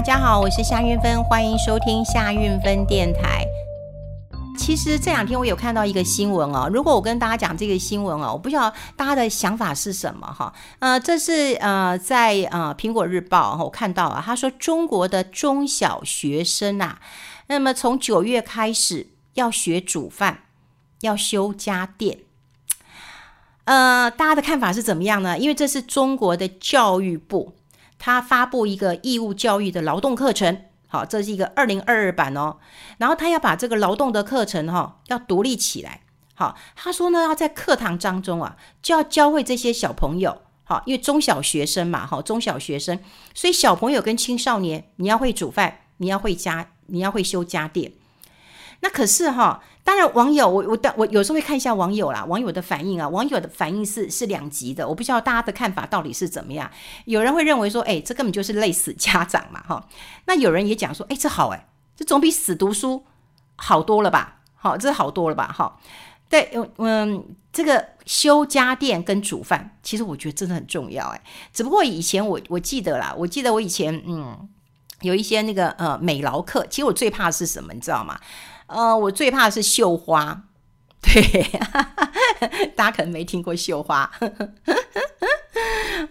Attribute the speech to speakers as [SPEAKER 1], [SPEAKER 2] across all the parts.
[SPEAKER 1] 大家好，我是夏运芬，欢迎收听夏运芬电台。其实这两天我有看到一个新闻哦，如果我跟大家讲这个新闻哦，我不知道大家的想法是什么哈。呃，这是呃在呃苹果日报我看到啊，他说中国的中小学生啊，那么从九月开始要学煮饭，要修家电。呃，大家的看法是怎么样呢？因为这是中国的教育部。他发布一个义务教育的劳动课程，好，这是一个二零二二版哦。然后他要把这个劳动的课程哈，要独立起来。好，他说呢，要在课堂当中啊，就要教会这些小朋友，好，因为中小学生嘛，哈，中小学生，所以小朋友跟青少年，你要会煮饭，你要会家，你要会修家电。那可是哈，当然网友我我的我有时候会看一下网友啦，网友的反应啊，网友的反应是是两极的，我不知道大家的看法到底是怎么样。有人会认为说，哎，这根本就是累死家长嘛，哈。那有人也讲说，哎，这好哎，这总比死读书好多了吧？好，这好多了吧？哈，对，嗯，这个修家电跟煮饭，其实我觉得真的很重要哎。只不过以前我我记得啦，我记得我以前嗯有一些那个呃美劳课，其实我最怕的是什么，你知道吗？呃，我最怕的是绣花，对，大家可能没听过绣花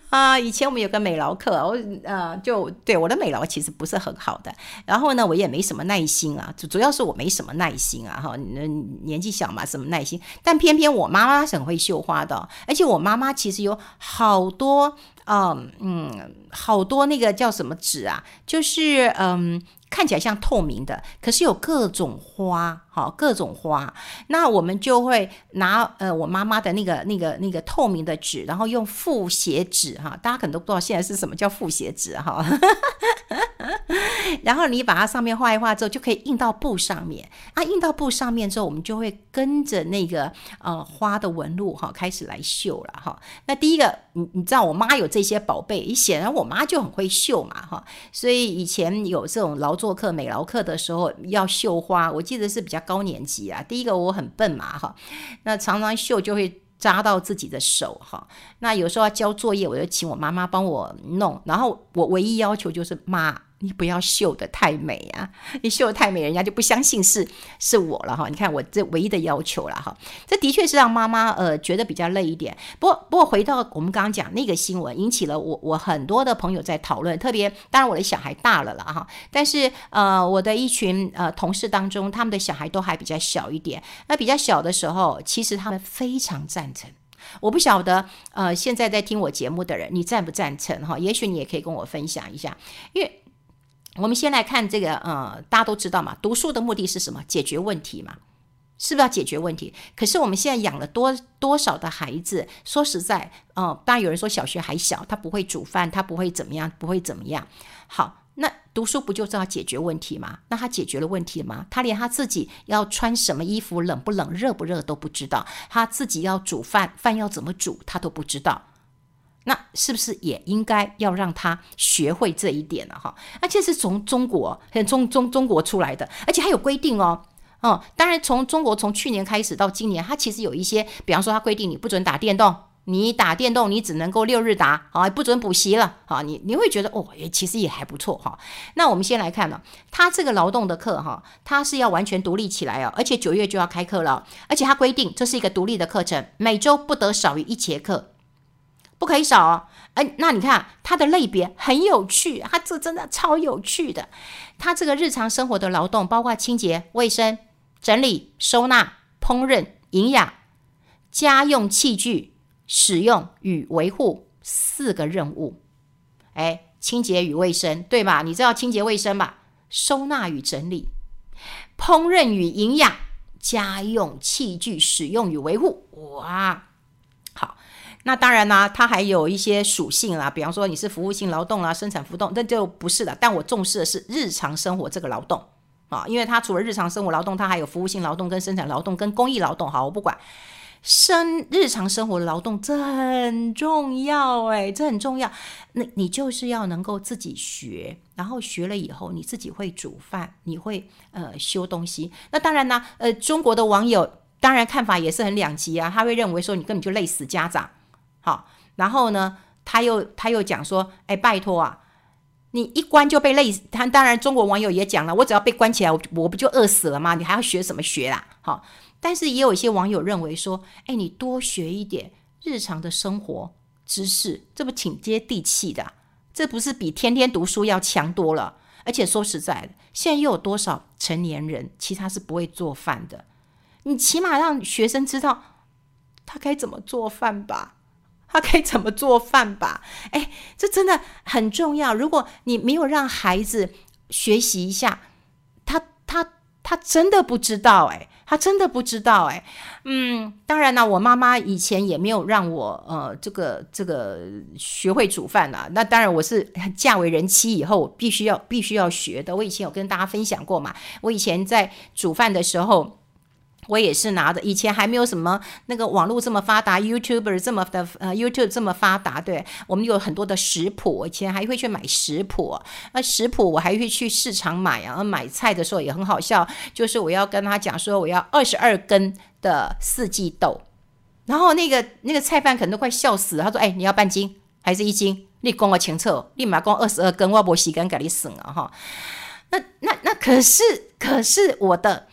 [SPEAKER 1] 啊。以前我们有个美劳课，我呃，就对我的美劳其实不是很好的，然后呢，我也没什么耐心啊，主主要是我没什么耐心啊，哈，年纪小嘛，什么耐心？但偏偏我妈妈是很会绣花的，而且我妈妈其实有好多，嗯嗯，好多那个叫什么纸啊，就是嗯。看起来像透明的，可是有各种花，好，各种花。那我们就会拿呃我妈妈的那个那个那个透明的纸，然后用复写纸哈，大家可能都不知道现在是什么叫复写纸哈。然后你把它上面画一画之后，就可以印到布上面。啊，印到布上面之后，我们就会跟着那个呃花的纹路哈开始来绣了哈。那第一个，你你知道我妈有这些宝贝，显然我妈就很会绣嘛哈。所以以前有这种劳作课、美劳课的时候要绣花，我记得是比较高年级啊。第一个我很笨嘛哈，那常常绣就会扎到自己的手哈。那有时候要交作业，我就请我妈妈帮我弄，然后我唯一要求就是妈。你不要绣得太美啊！你绣得太美，人家就不相信是是我了哈。你看我这唯一的要求了哈，这的确是让妈妈呃觉得比较累一点。不过不过回到我们刚刚讲那个新闻，引起了我我很多的朋友在讨论，特别当然我的小孩大了了哈，但是呃我的一群呃同事当中，他们的小孩都还比较小一点。那比较小的时候，其实他们非常赞成。我不晓得呃现在在听我节目的人，你赞不赞成哈？也许你也可以跟我分享一下，因为。我们先来看这个，呃，大家都知道嘛，读书的目的是什么？解决问题嘛，是不是要解决问题？可是我们现在养了多多少的孩子？说实在，呃，当然有人说小学还小，他不会煮饭，他不会怎么样，不会怎么样。好，那读书不就是要解决问题吗？那他解决了问题吗？他连他自己要穿什么衣服，冷不冷，热不热都不知道，他自己要煮饭，饭要怎么煮，他都不知道。那是不是也应该要让他学会这一点了哈？而且是从中国，中中中国出来的，而且还有规定哦。哦，当然从中国从去年开始到今年，它其实有一些，比方说它规定你不准打电动，你打电动你只能够六日打，啊，不准补习了，啊，你你会觉得哦，也其实也还不错哈。那我们先来看呢，它这个劳动的课哈，它是要完全独立起来哦，而且九月就要开课了，而且它规定这是一个独立的课程，每周不得少于一节课。不可以少哦，哎，那你看它的类别很有趣，它这真的超有趣的。它这个日常生活的劳动包括清洁、卫生、整理、收纳、烹饪、营养、家用器具使用与维护四个任务。哎，清洁与卫生，对吧？你知道清洁卫生吧？收纳与整理、烹饪与营养、家用器具使用与维护，哇！那当然啦，它还有一些属性啦，比方说你是服务性劳动啊、生产浮动，那就不是的。但我重视的是日常生活这个劳动啊，因为它除了日常生活劳动，它还有服务性劳动、跟生产劳动、跟公益劳动。好，我不管生日常生活劳动，这很重要诶，这很重要。那你就是要能够自己学，然后学了以后，你自己会煮饭，你会呃修东西。那当然呢，呃，中国的网友当然看法也是很两极啊，他会认为说你根本就累死家长。好，然后呢，他又他又讲说，哎，拜托啊，你一关就被累死。他当然，中国网友也讲了，我只要被关起来，我我不就饿死了吗？你还要学什么学啦？好，但是也有一些网友认为说，哎，你多学一点日常的生活知识，这不挺接地气的？这不是比天天读书要强多了？而且说实在的，现在又有多少成年人其他是不会做饭的？你起码让学生知道他该怎么做饭吧。他可以怎么做饭吧？哎，这真的很重要。如果你没有让孩子学习一下，他他他真的不知道哎，他真的不知道哎。嗯，当然了，我妈妈以前也没有让我呃这个这个学会煮饭了。那当然，我是 嫁为人妻以后必须要必须要学的。我以前有跟大家分享过嘛，我以前在煮饭的时候。我也是拿的，以前还没有什么那个网络这么发达，YouTuber 这么的呃 YouTube 这么发达，对，我们有很多的食谱，以前还会去买食谱，那食谱我还会去市场买啊，买菜的时候也很好笑，就是我要跟他讲说我要二十二根的四季豆，然后那个那个菜贩可能都快笑死了，他说：“哎，你要半斤还是一斤？你跟我清楚，立马跟我二十二根，我不洗干给你省了哈。”那那那可是可是我的。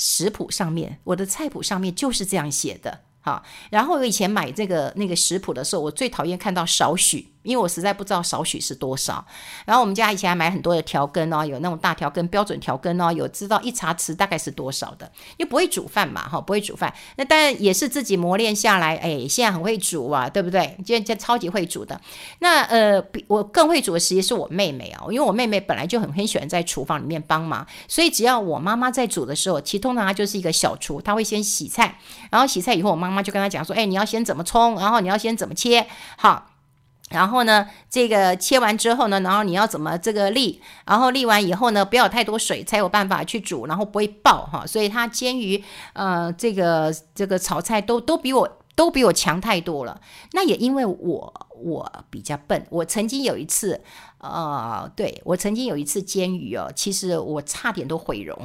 [SPEAKER 1] 食谱上面，我的菜谱上面就是这样写的，好。然后我以前买这个那个食谱的时候，我最讨厌看到少许。因为我实在不知道少许是多少，然后我们家以前还买很多的调羹哦，有那种大调羹、标准调羹哦，有知道一茶匙大概是多少的。又不会煮饭嘛，哈，不会煮饭，那当然也是自己磨练下来，哎，现在很会煮啊，对不对？现在超级会煮的。那呃，比我更会煮的实际是我妹妹哦，因为我妹妹本来就很很喜欢在厨房里面帮忙，所以只要我妈妈在煮的时候，其实通常她就是一个小厨，她会先洗菜，然后洗菜以后，我妈妈就跟她讲说，哎，你要先怎么冲，然后你要先怎么切，好。然后呢，这个切完之后呢，然后你要怎么这个沥，然后沥完以后呢，不要太多水，才有办法去煮，然后不会爆哈。所以它煎鱼，呃，这个这个炒菜都都比我都比我强太多了。那也因为我我比较笨，我曾经有一次，呃，对，我曾经有一次煎鱼哦，其实我差点都毁容。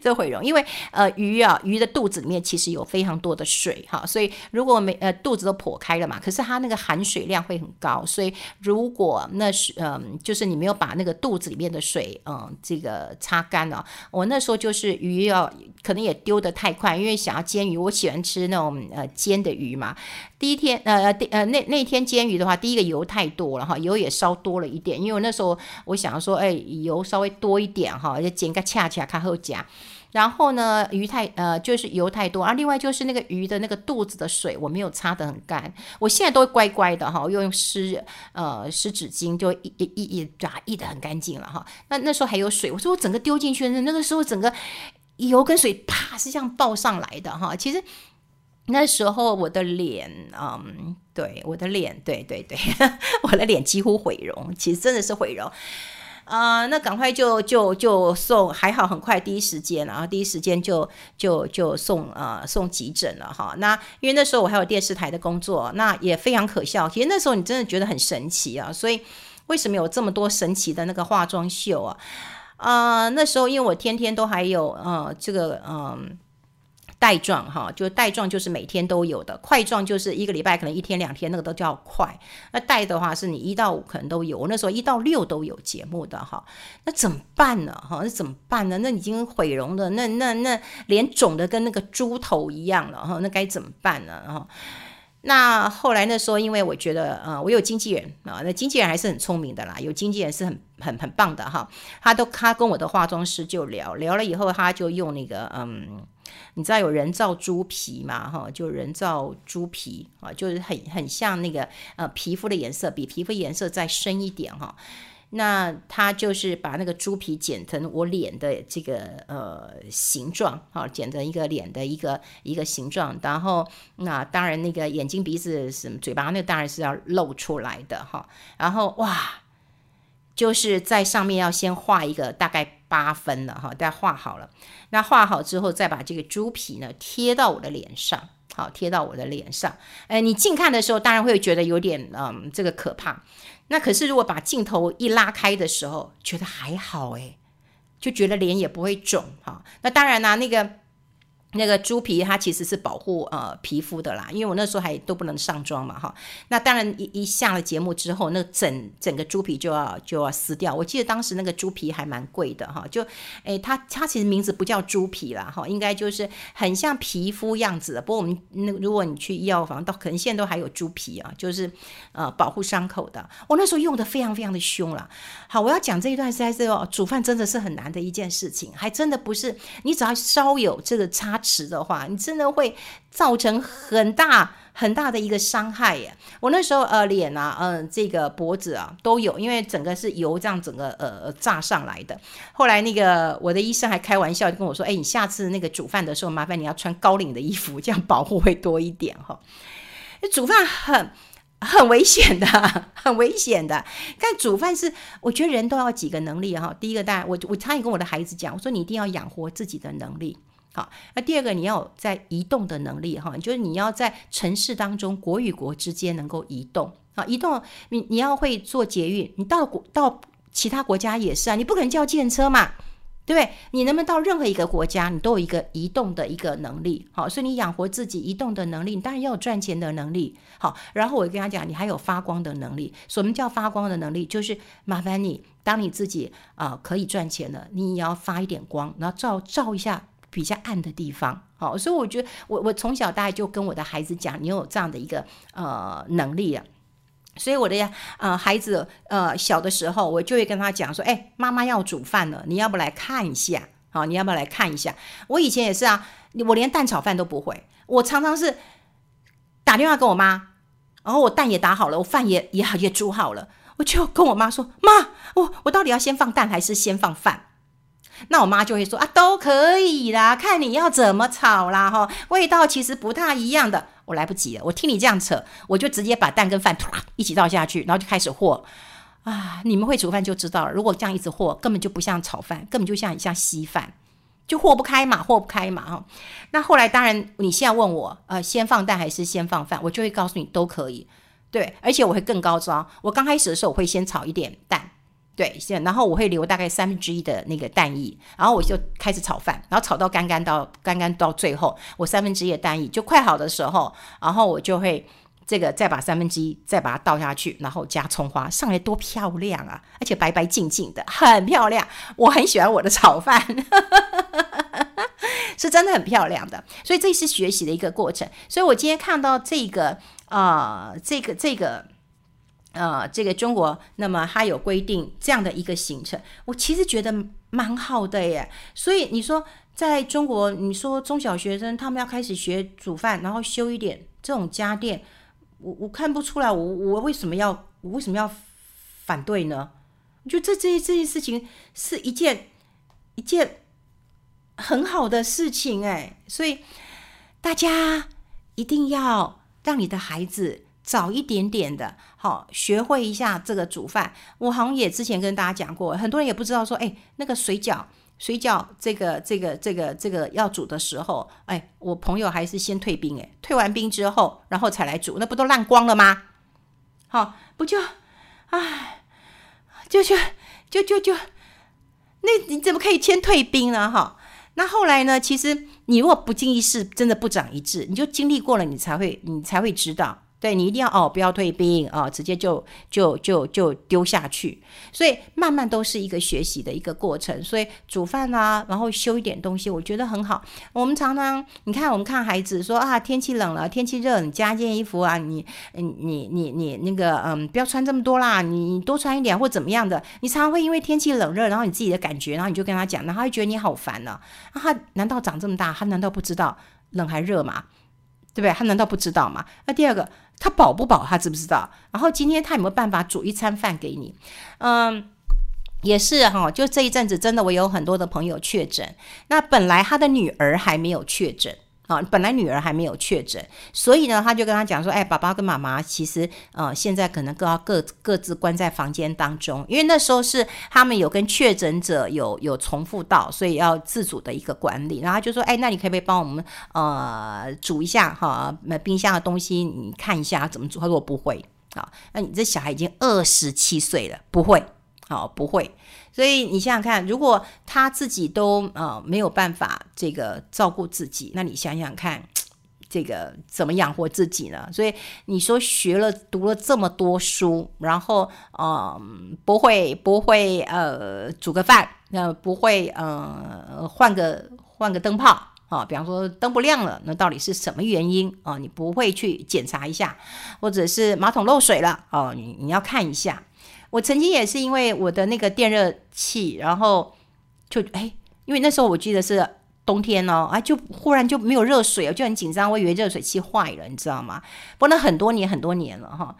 [SPEAKER 1] 这毁容，因为呃鱼啊鱼的肚子里面其实有非常多的水哈，所以如果没呃肚子都剖开了嘛，可是它那个含水量会很高，所以如果那是嗯、就是你没有把那个肚子里面的水嗯、这个擦干了，我那时候就是鱼要可能也丢得太快，因为想要煎鱼，我喜欢吃那种呃煎的鱼嘛。第一天呃第呃那那天煎鱼的话，第一个油太多了哈，油也烧多了一点，因为那时候我想说哎油稍微多一点哈，就煎个恰恰看后夹。然后呢，鱼太呃，就是油太多啊。另外就是那个鱼的那个肚子的水，我没有擦得很干。我现在都乖乖的哈，用湿呃湿纸巾就一一一一抓一的很干净了哈。那那时候还有水，我说我整个丢进去，那个时候整个油跟水啪是这样爆上来的哈。其实那时候我的脸，嗯，对，我的脸，对对对，我的脸几乎毁容，其实真的是毁容。啊、呃，那赶快就就就送，还好很快第一时间，然后第一时间就就就送呃送急诊了哈。那因为那时候我还有电视台的工作，那也非常可笑。其实那时候你真的觉得很神奇啊，所以为什么有这么多神奇的那个化妆秀啊？啊、呃，那时候因为我天天都还有呃这个嗯。带状哈，就带状就是每天都有的，块状就是一个礼拜可能一天两天，那个都叫块。那带的话是你一到五可能都有，我那时候一到六都有节目的哈。那怎么办呢？哈，那怎么办呢？那已经毁容了，那那那脸肿的跟那个猪头一样了哈，那该怎么办呢？哈，那后来那时候因为我觉得呃，我有经纪人啊，那经纪人还是很聪明的啦，有经纪人是很很很棒的哈。他都他跟我的化妆师就聊聊了以后，他就用那个嗯。你知道有人造猪皮嘛？哈，就人造猪皮啊，就是很很像那个呃皮肤的颜色，比皮肤颜色再深一点哈。那他就是把那个猪皮剪成我脸的这个呃形状，哈，剪成一个脸的一个一个形状。然后那当然那个眼睛、鼻子、什么嘴巴，那当然是要露出来的哈。然后哇。就是在上面要先画一个大概八分了哈，大家画好了。那画好之后，再把这个猪皮呢贴到我的脸上，好，贴到我的脸上。哎，你近看的时候，当然会觉得有点嗯，这个可怕。那可是如果把镜头一拉开的时候，觉得还好哎，就觉得脸也不会肿哈。那当然啦，那个那个猪皮它其实是保护呃皮肤的啦，因为我那时候还都不能上妆嘛哈。那当然一一下了节目之后，那整整个猪皮就要就要撕掉。我记得当时那个猪皮还蛮贵的哈，就诶它它其实名字不叫猪皮啦哈，应该就是很像皮肤样子的。不过我们那如果你去医药房，到可能现在都还有猪皮啊，就是呃保护伤口的。我那时候用的非常非常的凶了。好，我要讲这一段实在是哦，煮饭真的是很难的一件事情，还真的不是你只要稍有这个差。吃的话，你真的会造成很大很大的一个伤害耶！我那时候呃脸啊，嗯、这个脖子啊都有，因为整个是油这样整个呃炸上来的。后来那个我的医生还开玩笑就跟我说：“哎，你下次那个煮饭的时候，麻烦你要穿高领的衣服，这样保护会多一点哈。”煮饭很很危险的，很危险的。但煮饭是我觉得人都要几个能力哈。第一个，当然我我常常跟我的孩子讲，我说你一定要养活自己的能力。好，那第二个你要在移动的能力哈，就是你要在城市当中国与国之间能够移动啊，移动你你要会做捷运，你到国到其他国家也是啊，你不可能叫计程车嘛，对不对？你能不能到任何一个国家，你都有一个移动的一个能力，好，所以你养活自己移动的能力，你当然要有赚钱的能力，好，然后我跟他讲，你还有发光的能力，什么叫发光的能力？就是麻烦你，当你自己啊、可以赚钱了，你也要发一点光，然后照照一下。比较暗的地方，好，所以我觉得我我从小大概就跟我的孩子讲，你有这样的一个呃能力啊，所以我的呃孩子呃小的时候，我就会跟他讲说，哎，妈妈要煮饭了，你要不来看一下？好，你要不要来看一下？我以前也是啊，我连蛋炒饭都不会，我常常是打电话给我妈，然后我蛋也打好了，我饭也也也煮好了，我就跟我妈说，妈，我我到底要先放蛋还是先放饭？那我妈就会说啊，都可以啦，看你要怎么炒啦，哈，味道其实不太一样的。我来不及了，我听你这样扯，我就直接把蛋跟饭突啦一起倒下去，然后就开始和啊。你们会煮饭就知道了，如果这样一直和，根本就不像炒饭，根本就像像稀饭，就和不开嘛，和不开嘛，哈。那后来当然，你现在问我，呃，先放蛋还是先放饭，我就会告诉你都可以，对，而且我会更高招。我刚开始的时候，我会先炒一点蛋。对，然后我会留大概三分之一的那个蛋液，然后我就开始炒饭，然后炒到干干到干干到最后，我三分之一的蛋液就快好的时候，然后我就会这个再把三分之一再把它倒下去，然后加葱花，上来多漂亮啊！而且白白净净的，很漂亮。我很喜欢我的炒饭，是真的很漂亮的。所以这是学习的一个过程。所以我今天看到这个啊、这个这个。呃，这个中国，那么它有规定这样的一个行程，我其实觉得蛮好的耶。所以你说，在中国，你说中小学生他们要开始学煮饭，然后修一点这种家电，我我看不出来，我我为什么要我为什么要反对呢？我觉得这这这件事情是一件一件很好的事情哎，所以大家一定要让你的孩子。早一点点的，好，学会一下这个煮饭。我好像也之前跟大家讲过，很多人也不知道说，哎，那个水饺，水饺这个这个这个这个要煮的时候，哎，我朋友还是先退冰，哎，退完冰之后，然后才来煮，那不都烂光了吗？好，不就，哎，就就就就就，那你怎么可以先退冰呢？哈，那后来呢？其实你如果不经一事，真的不长一智，你就经历过了，你才会你才会知道。对，你一定要哦，不要退兵啊，哦，直接就就就就丢下去。所以慢慢都是一个学习的一个过程。所以煮饭啊，然后修一点东西，我觉得很好。我们常常你看，我们看孩子说啊，天气冷了，天气热，你加件衣服啊，你你你你你那个嗯，不要穿这么多啦，你多穿一点或怎么样的。你常常会因为天气冷热，然后你自己的感觉，然后你就跟他讲，然后他会觉得你好烦呢。啊，他难道长这么大，他难道不知道冷还热吗？对不对？他难道不知道吗？那第二个。他饱不饱？他知不知道？然后今天他有没有办法煮一餐饭给你？嗯，也是哈。就这一阵子，真的我有很多的朋友确诊。那本来他的女儿还没有确诊。啊，本来女儿还没有确诊，所以呢，他就跟他讲说：“哎，爸爸跟妈妈其实，呃，现在可能各要各各自关在房间当中，因为那时候是他们有跟确诊者有有重复到，所以要自主的一个管理。然后他就说：哎，那你可不可以帮我们呃煮一下哈？那冰箱的东西你看一下怎么煮？他说我不会。啊，那你这小孩已经二十七岁了，不会。好、不会。所以你想想看，如果他自己都呃没有办法这个照顾自己，那你想想看，这个怎么养活自己呢？所以你说学了读了这么多书，然后嗯、不会不会呃煮个饭，那、呃、不会呃换个换个灯泡啊、比方说灯不亮了，那到底是什么原因啊、你不会去检查一下，或者是马桶漏水了哦，你你要看一下。我曾经也是因为我的那个电热器，然后就哎，因为那时候我记得是冬天哦，啊，就忽然就没有热水，我就很紧张，我以为热水器坏了，你知道吗？不过那很多年很多年了哈，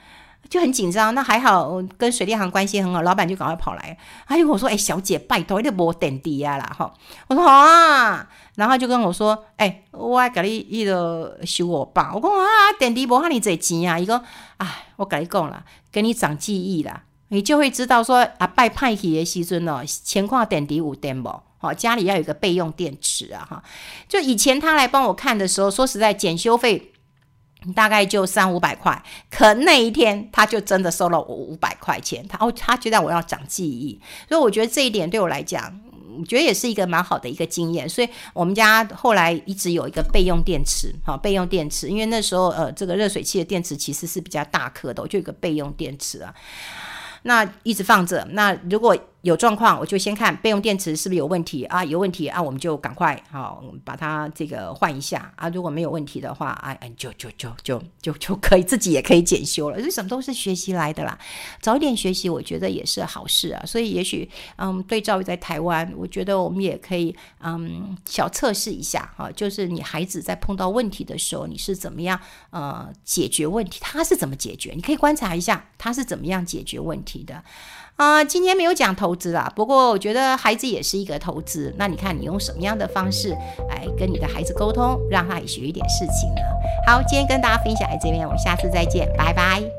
[SPEAKER 1] 就很紧张。那还好，跟水电行关系很好，老板就赶快跑来，他就跟我说：“哎，小姐，拜托，你莫点滴啊啦哈。”我说：“好啊。”然后就跟我说：“哎，我要给你一个修我爸。”我说：“啊，点滴不怕你这钱啊？”伊讲：“哎，我跟你讲了，给你长记忆啦。”你就会知道说啊，拜派去的时阵哦，情况点滴五点不？好，家里要有一个备用电池啊，哈。就以前他来帮我看的时候，说实在，检修费大概就三五百块，可那一天他就真的收了我五百块钱，他哦，他觉得我要长记忆，所以我觉得这一点对我来讲，我觉得也是一个蛮好的一个经验。所以我们家后来一直有一个备用电池，好，备用电池，因为那时候呃，这个热水器的电池其实是比较大颗的，我就有一个备用电池啊。那一直放着。那如果有状况，我就先看备用电池是不是有问题啊？有问题啊，我们就赶快好把它这个换一下啊。如果没有问题的话，哎哎，就就就就就就可以自己也可以检修了。这什么都是学习来的啦，早点学习，我觉得也是好事啊。所以也许嗯，对照于在台湾，我觉得我们也可以嗯小测试一下哈，就是你孩子在碰到问题的时候，你是怎么样呃解决问题？他是怎么解决？你可以观察一下他是怎么样解决问题的。啊、今天没有讲头投资啊，不过我觉得孩子也是一个投资。那你看你用什么样的方式来跟你的孩子沟通，让他也学一点事情呢？好，今天跟大家分享在这边，我们下次再见，拜拜。